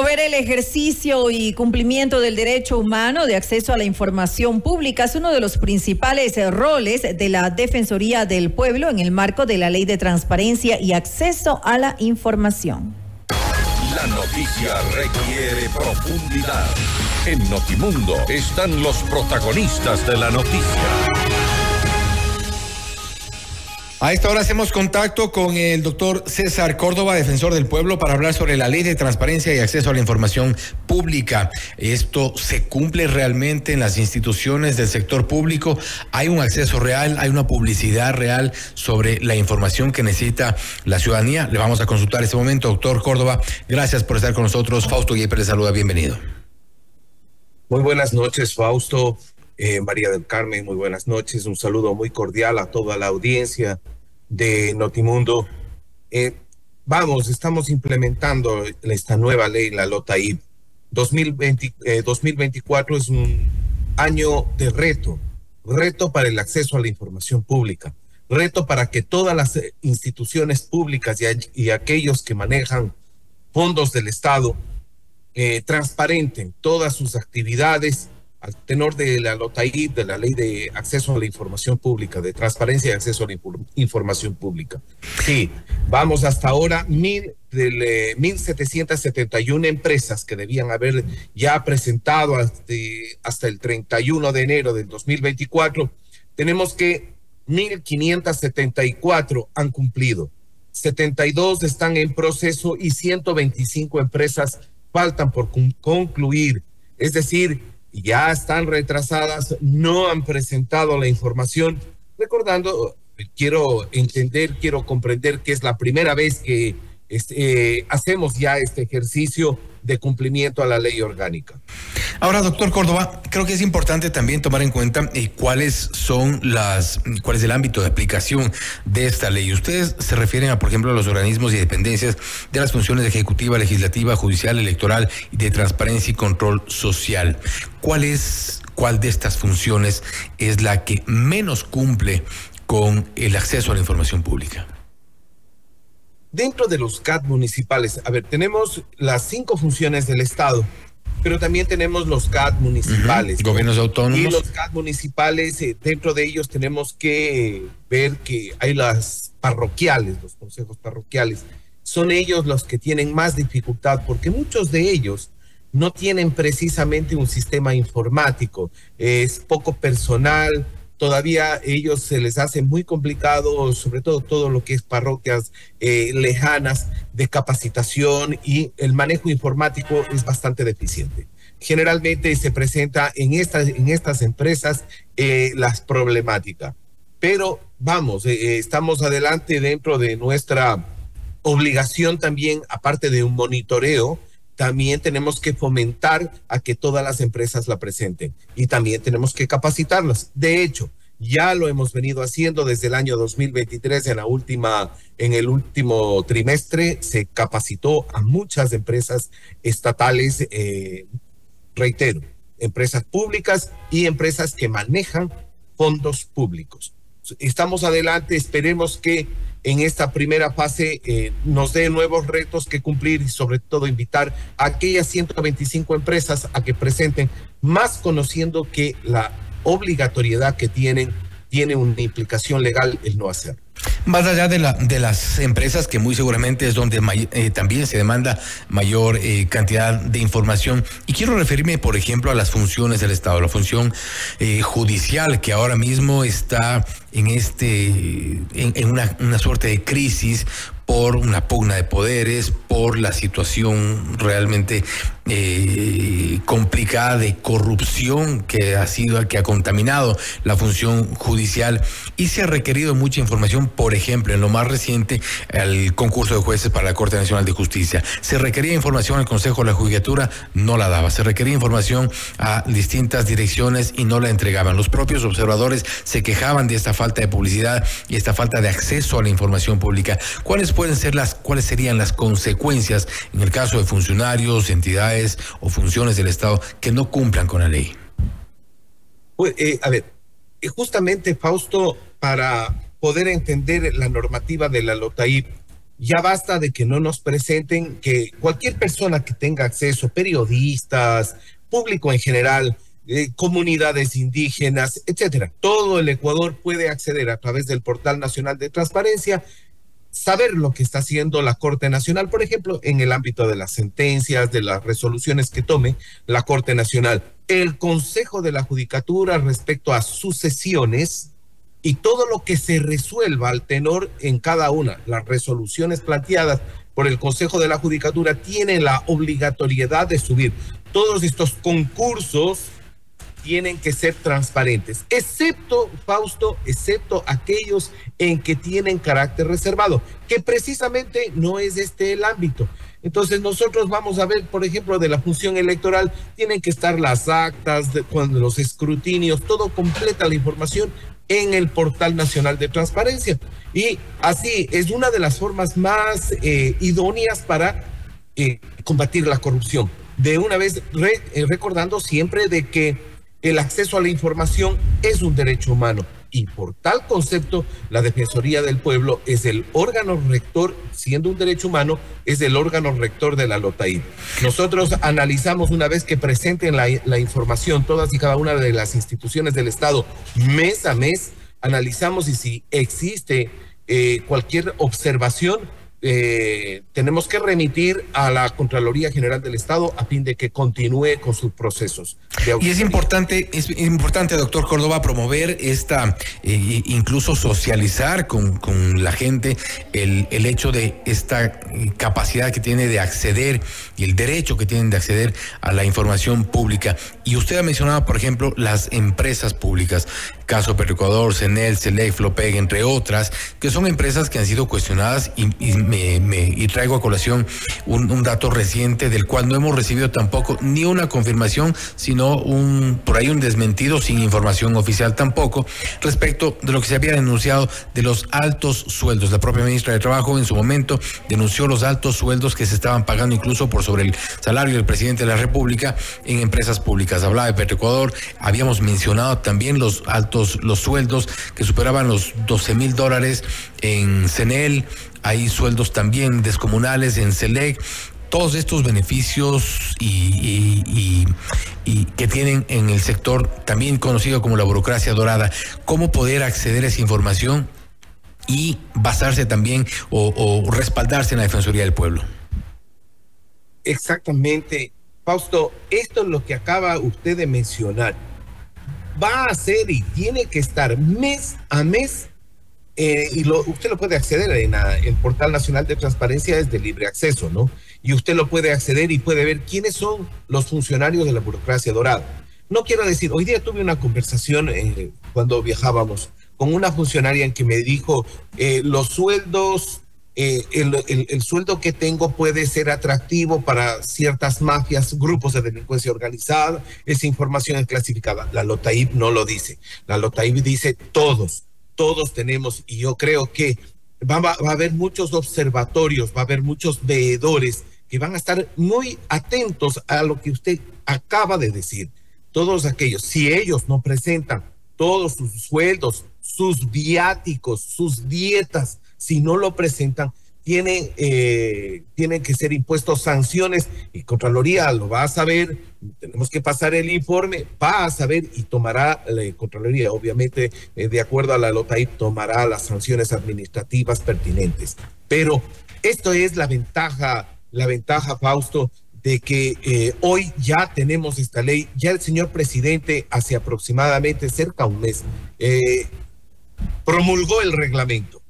Ver el ejercicio y cumplimiento del derecho humano de acceso a la información pública es uno de los principales roles de la Defensoría del Pueblo en el marco de la Ley de Transparencia y Acceso a la Información. La noticia requiere profundidad. En Notimundo están los protagonistas de la noticia. A esta hora hacemos contacto con el doctor César Córdoba, defensor del pueblo, para hablar sobre la ley de transparencia y acceso a la información pública. ¿Esto se cumple realmente en las instituciones del sector público? ¿Hay un acceso real? ¿Hay una publicidad real sobre la información que necesita la ciudadanía? Le vamos a consultar este momento, doctor Córdoba. Gracias por estar con nosotros. Fausto Guiper le saluda. Bienvenido. Muy buenas noches, Fausto. Eh, María del Carmen, muy buenas noches. Un saludo muy cordial a toda la audiencia de Notimundo. Eh, vamos, estamos implementando esta nueva ley, la LOTAID. 2020, 2024 es un año de reto, reto para el acceso a la información pública, reto para que todas las instituciones públicas y, aquellos que manejan fondos del Estado eh, transparenten todas sus actividades al tenor de la LOTAI, de la Ley de Acceso a la Información Pública, de Transparencia y Acceso a la Información Pública. Sí, vamos hasta ahora, mil, de, 1.771 empresas que debían haber ya presentado hasta, hasta el 31 de enero del 2024. Tenemos que 1.574 han cumplido, 72 están en proceso y 125 empresas faltan por concluir. Es decir, ya están retrasadas, no han presentado la información. Recordando, quiero entender, quiero comprender que es la primera vez que este, hacemos ya este ejercicio de cumplimiento a la ley orgánica. Ahora, doctor Córdoba, creo que es importante también tomar en cuenta eh, cuáles son las, cuál es el ámbito de aplicación de esta ley. Ustedes se refieren a, por ejemplo, a los organismos y dependencias de las funciones ejecutiva, legislativa, judicial, electoral y de transparencia y control social. ¿Cuál es, cuál de estas funciones es la que menos cumple con el acceso a la información pública? Dentro de los CAT municipales, a ver, tenemos las cinco funciones del Estado, pero también tenemos los CAT municipales. Gobiernos autónomos. Y los CAT municipales, eh, dentro de ellos tenemos que ver que hay las parroquiales, los consejos parroquiales. Son ellos los que tienen más dificultad porque muchos de ellos no tienen precisamente un sistema informático, es poco personal, todavía ellos se les hace muy complicado, sobre todo todo lo que es parroquias eh, lejanas de capacitación y el manejo informático es bastante deficiente. Generalmente se presenta en estas, en estas empresas eh, las problemáticas, pero vamos, eh, estamos adelante dentro de nuestra obligación también, aparte de un monitoreo, también tenemos que fomentar a que todas las empresas la presenten y también tenemos que capacitarlas. De hecho, ya lo hemos venido haciendo desde el año 2023 en la última en el último trimestre se capacitó a muchas empresas estatales eh, reitero empresas públicas y empresas que manejan fondos públicos estamos adelante esperemos que en esta primera fase eh, nos dé nuevos retos que cumplir y sobre todo invitar a aquellas 125 empresas a que presenten, más conociendo que la obligatoriedad que tienen tiene una implicación legal el no hacer. Más allá de, la, de las empresas, que muy seguramente es donde eh, también se demanda mayor eh, cantidad de información, y quiero referirme, por ejemplo, a las funciones del Estado, la función judicial, que ahora mismo está en este en, una, una, suerte de crisis por una pugna de poderes, por la situación realmente eh, complicada de corrupción que ha sido, que ha contaminado la función judicial y se ha requerido mucha información, por ejemplo, en lo más reciente, el concurso de jueces para la Corte Nacional de Justicia. Se requería información al Consejo de la Judicatura, no la daba. Se requería información a distintas direcciones y no la entregaban. Los propios observadores se quejaban de esta falta de publicidad y esta falta de acceso a la información pública. ¿Cuáles pueden ser las, cuáles serían las consecuencias en el caso de funcionarios, entidades o funciones del Estado que no cumplan con la ley? Pues, a ver, eh, justamente Fausto, para poder entender la normativa de la LOTAIP, ya basta de que no nos presenten que cualquier persona que tenga acceso, periodistas, público en general, eh, comunidades indígenas, etcétera, todo el Ecuador puede acceder a través del Portal Nacional de Transparencia saber lo que está haciendo la Corte Nacional, por ejemplo, en el ámbito de las sentencias, de las resoluciones que tome la Corte Nacional, el Consejo de la Judicatura respecto a sucesiones y todo lo que se resuelva al tenor en cada una, las resoluciones planteadas por el Consejo de la Judicatura tienen la obligatoriedad de subir todos estos concursos tienen que ser transparentes, excepto, Fausto, excepto aquellos en que tienen carácter reservado, que precisamente no es este el ámbito. Entonces nosotros vamos a ver, por ejemplo, de la función electoral, tienen que estar las actas, de, cuando los escrutinios, todo completa la información en el portal nacional de transparencia. Y así es una de las formas más eh, idóneas para eh, combatir la corrupción. De una vez eh, recordando siempre de que el acceso a la información es un derecho humano y por tal concepto la Defensoría del Pueblo es el órgano rector, siendo un derecho humano, es el órgano rector de la LOTAI. Nosotros analizamos una vez que presenten la, la información todas y cada una de las instituciones del Estado mes a mes, analizamos y si existe eh, cualquier observación, eh, tenemos que remitir a la Contraloría General del Estado a fin de que continúe con sus procesos. y es importante, es importante, doctor Córdoba, promover esta, eh, incluso socializar con, con la gente el, el, hecho de esta capacidad que tiene de acceder y el derecho que tienen de acceder a la información pública. Y usted ha mencionado, por ejemplo, las empresas públicas caso Petroecuador, CENEL, CELEC, Flopeg, entre otras, que son empresas que han sido cuestionadas y, me, traigo a colación un, dato reciente del cual no hemos recibido tampoco ni una confirmación, sino un por ahí un desmentido sin información oficial tampoco respecto de lo que se había denunciado de los altos sueldos. La propia ministra de Trabajo en su momento denunció los altos sueldos que se estaban pagando incluso por sobre el salario del presidente de la República en empresas públicas. Hablaba de Petroecuador, habíamos mencionado también los altos los sueldos que superaban los 12 mil dólares en CENEL, hay sueldos también descomunales en CELEC, todos estos beneficios y, que tienen en el sector también conocido como la burocracia dorada, cómo poder acceder a esa información y basarse también o, o respaldarse en la Defensoría del Pueblo. Exactamente. Fausto, esto es lo que acaba usted de mencionar va a ser y tiene que estar mes a mes eh, y usted lo puede acceder en el portal nacional de transparencia es de libre acceso, ¿no? Y usted lo puede acceder y puede ver quiénes son los funcionarios de la burocracia dorada. No quiero decir, hoy día tuve una conversación eh, cuando viajábamos con una funcionaria en que me dijo eh, los sueldos eh, el, sueldo que tengo puede ser atractivo para ciertas mafias, grupos de delincuencia organizada, esa información es clasificada. La LOTAIB no lo dice. La LOTAIB dice todos, todos tenemos, y yo creo que va, va, a haber muchos observatorios, va a haber muchos veedores que van a estar muy atentos a lo que usted acaba de decir. Todos aquellos, si ellos no presentan todos sus sueldos, sus viáticos, sus dietas, si no lo presentan, tienen, eh, tienen que ser impuestos sanciones y Contraloría lo va a saber, tenemos que pasar el informe, va a saber y tomará la Contraloría, obviamente, eh, de acuerdo a la LOTAI, tomará las sanciones administrativas pertinentes. Pero esto es la ventaja, la ventaja, Fausto, de que eh, hoy ya tenemos esta ley, ya el señor presidente hace aproximadamente cerca de un mes promulgó el reglamento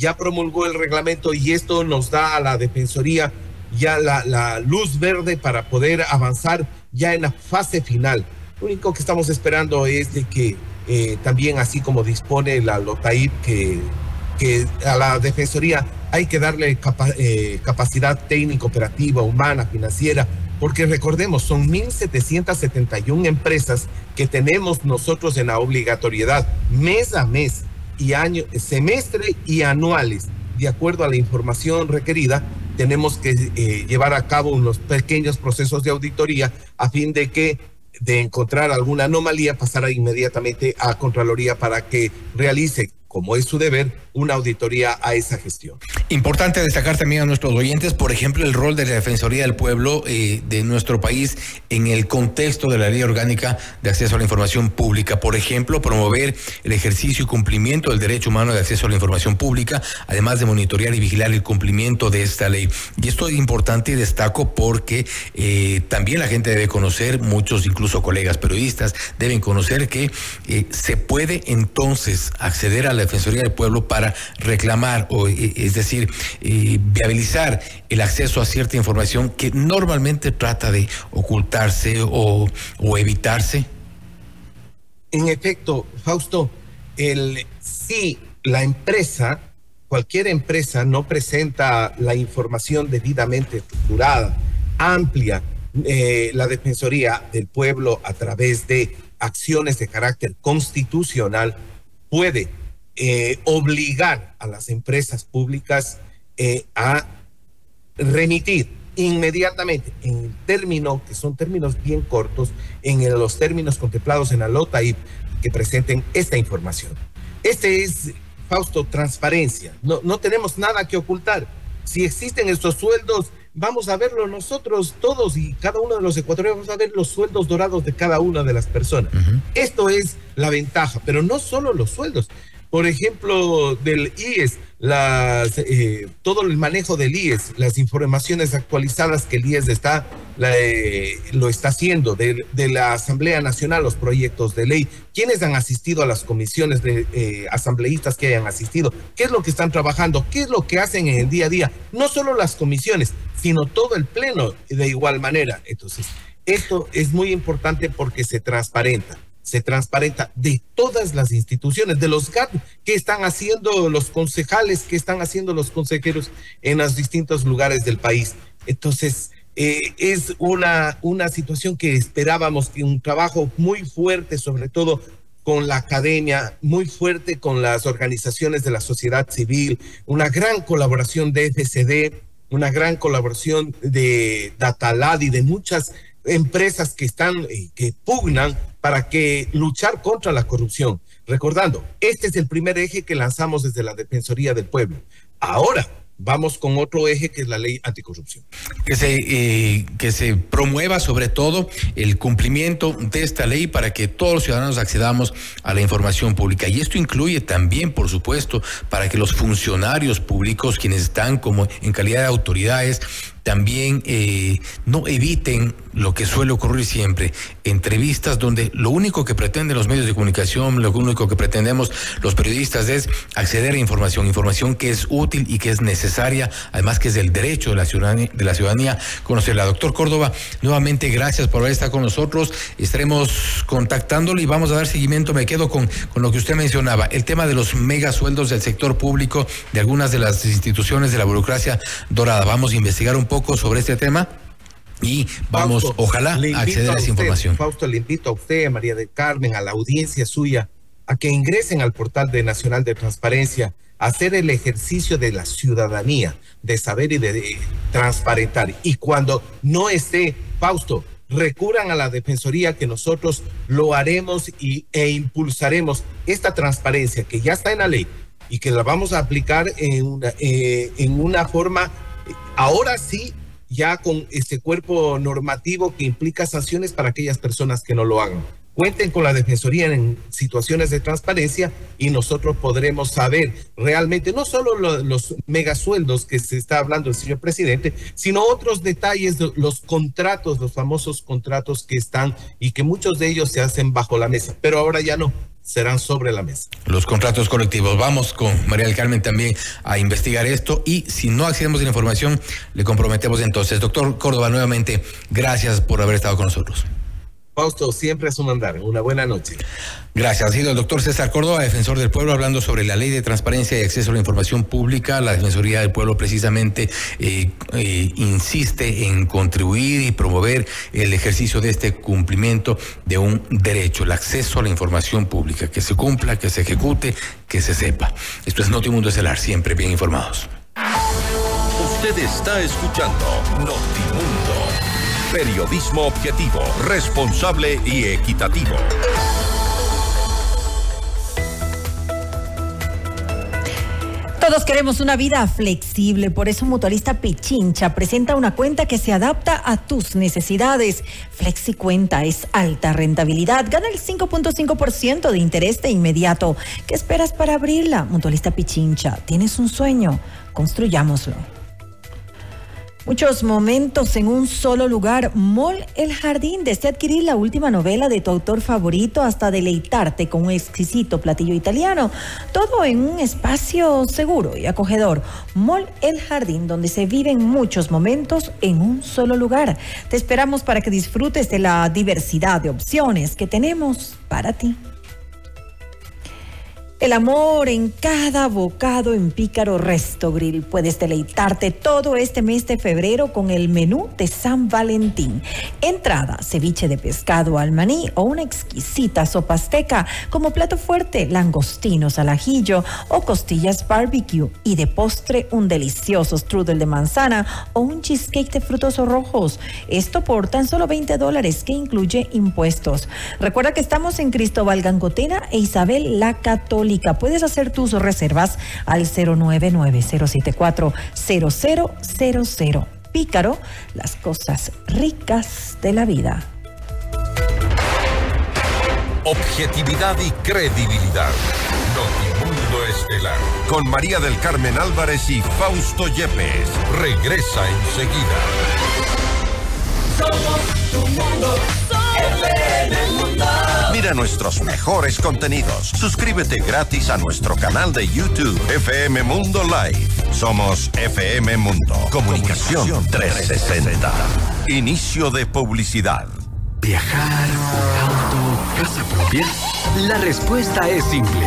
ya promulgó el reglamento y esto nos da a la Defensoría ya la, luz verde para poder avanzar ya en la fase final. Lo único que estamos esperando es de que eh, también, así como dispone la LOTAIP, que, a la Defensoría hay que darle eh, capacidad técnica, operativa, humana, financiera, porque recordemos, son 1.771 empresas que tenemos nosotros en la obligatoriedad mes a mes y año, semestre y anuales. De acuerdo a la información requerida, tenemos que eh, llevar a cabo unos pequeños procesos de auditoría a fin de que de encontrar alguna anomalía pasara inmediatamente a Contraloría para que realice como es su deber, una auditoría a esa gestión. Importante destacar también a nuestros oyentes, por ejemplo, el rol de la Defensoría del Pueblo eh, de nuestro país en el contexto de la Ley Orgánica de Acceso a la Información Pública. Por ejemplo, promover el ejercicio y cumplimiento del derecho humano de acceso a la información pública, además de monitorear y vigilar el cumplimiento de esta ley. Y esto es importante y destaco porque eh, también la gente debe conocer, muchos incluso colegas periodistas deben conocer que eh, se puede entonces acceder a la Defensoría del Pueblo para reclamar, o, eh, es decir, eh, viabilizar el acceso a cierta información que normalmente trata de ocultarse o, o evitarse? En efecto, Fausto, el, si la empresa, cualquier empresa no presenta la información debidamente estructurada, amplia, eh, la Defensoría del Pueblo a través de acciones de carácter constitucional puede eh, obligar a las empresas públicas eh, a remitir inmediatamente en términos que son términos bien cortos, en los términos contemplados en la LOTA y que presenten esta información. Este es, Fausto, transparencia. No, no tenemos nada que ocultar. Si existen estos sueldos, vamos a verlo nosotros todos y cada uno de los ecuatorianos, vamos a ver los sueldos dorados de cada una de las personas. Esto es la ventaja, pero no solo los sueldos, por ejemplo, del IES, las, eh, todo el manejo del IES, las informaciones actualizadas que el IES está, eh, lo está haciendo, de, la Asamblea Nacional, los proyectos de ley, quiénes han asistido a las comisiones de eh, asambleístas que hayan asistido, qué es lo que están trabajando, qué es lo que hacen en el día a día, no solo las comisiones, sino todo el pleno de igual manera. Entonces, esto es muy importante porque se transparenta se transparenta de todas las instituciones, de los GAT que están haciendo los concejales, que están haciendo los consejeros en los distintos lugares del país. Entonces, eh, es una, una situación que esperábamos, que un trabajo muy fuerte, sobre todo con la academia, muy fuerte con las organizaciones de la sociedad civil, una gran colaboración de FCD, una gran colaboración de Datalad y de muchas empresas que están, eh, que pugnan para que luchar contra la corrupción. Recordando, este es el primer eje que lanzamos desde la Defensoría del Pueblo. Ahora, vamos con otro eje que es la ley anticorrupción. Que se, eh, que se promueva sobre todo el cumplimiento de esta ley para que todos los ciudadanos accedamos a la información pública. Y esto incluye también, por supuesto, para que los funcionarios públicos, quienes están como en calidad de autoridades, también eh, no eviten lo que suele ocurrir siempre, entrevistas donde lo único que pretenden los medios de comunicación, lo único que pretendemos los periodistas es acceder a información, información que es útil y que es necesaria, además que es del derecho de la ciudadanía, de la ciudadanía conocerla. Doctor Córdoba, nuevamente gracias por haber estado con nosotros, estaremos contactándolo y vamos a dar seguimiento, me quedo con, con lo que usted mencionaba, el tema de los mega sueldos del sector público, de algunas de las instituciones de la burocracia dorada. Vamos a investigar un poco sobre este tema y vamos, ojalá, a acceder a, esa información. Fausto, le invito a usted, a María del Carmen, a la audiencia suya, a que ingresen al portal de Nacional de Transparencia, a hacer el ejercicio de la ciudadanía, de saber y de, transparentar. Y cuando no esté, Fausto, recurran a la Defensoría que nosotros lo haremos y, e impulsaremos esta transparencia que ya está en la ley y que la vamos a aplicar en una, eh, en una forma ahora sí, ya con este cuerpo normativo que implica sanciones para aquellas personas que no lo hagan. Cuenten con la Defensoría en situaciones de transparencia y nosotros podremos saber realmente no solo los megasueldos que se está hablando el señor presidente, sino otros detalles, los contratos, los famosos contratos que están y que muchos de ellos se hacen bajo la mesa, pero ahora ya no serán sobre la mesa. Los contratos colectivos. Vamos con María del Carmen también a investigar esto y si no accedemos a la información, le comprometemos entonces. Doctor Córdoba, nuevamente, gracias por haber estado con nosotros. Fausto, siempre es un mandar. Una buena noche. Gracias. Ha sido el doctor César Córdoba, defensor del pueblo, hablando sobre la ley de transparencia y acceso a la información pública. La Defensoría del Pueblo precisamente eh, eh, insiste en contribuir y promover el ejercicio de este cumplimiento de un derecho, el acceso a la información pública, que se cumpla, que se ejecute, que se sepa. Esto es Notimundo Estelar, siempre bien informados. Usted está escuchando Notimundo. Periodismo objetivo, responsable y equitativo. Todos queremos una vida flexible, por eso Mutualista Pichincha presenta una cuenta que se adapta a tus necesidades. Flexi Cuenta es alta rentabilidad, gana el 5.5% de interés de inmediato. ¿Qué esperas para abrirla? Mutualista Pichincha, ¿tienes un sueño? Construyámoslo. Muchos momentos en un solo lugar. Mall El Jardín, desde adquirir la última novela de tu autor favorito hasta deleitarte con un exquisito platillo italiano. Todo en un espacio seguro y acogedor. Mall El Jardín, donde se viven muchos momentos en un solo lugar. Te esperamos para que disfrutes de la diversidad de opciones que tenemos para ti. El amor en cada bocado en Pícaro Resto Grill. Puedes deleitarte todo este mes de febrero con el menú de San Valentín. Entrada, ceviche de pescado al maní o una exquisita sopa azteca. Como plato fuerte, langostinos al ajillo o costillas barbecue. Y de postre, un delicioso strudel de manzana o un cheesecake de frutos rojos. Esto por tan solo 20 dólares que incluye impuestos. Recuerda que estamos en Cristóbal Gangotena e Isabel la Católica Puedes hacer tus reservas al 099-074-0000. Pícaro, las cosas ricas de la vida. Objetividad y credibilidad. Notimundo Estelar. Con María del Carmen Álvarez y Fausto Yepes. Regresa enseguida. Somos tu mundo. Mira nuestros mejores contenidos. Suscríbete gratis a nuestro canal de YouTube FM Mundo Live. Somos FM Mundo. Comunicación 360. Inicio de publicidad. Viajar, auto, casa propia. La respuesta es simple.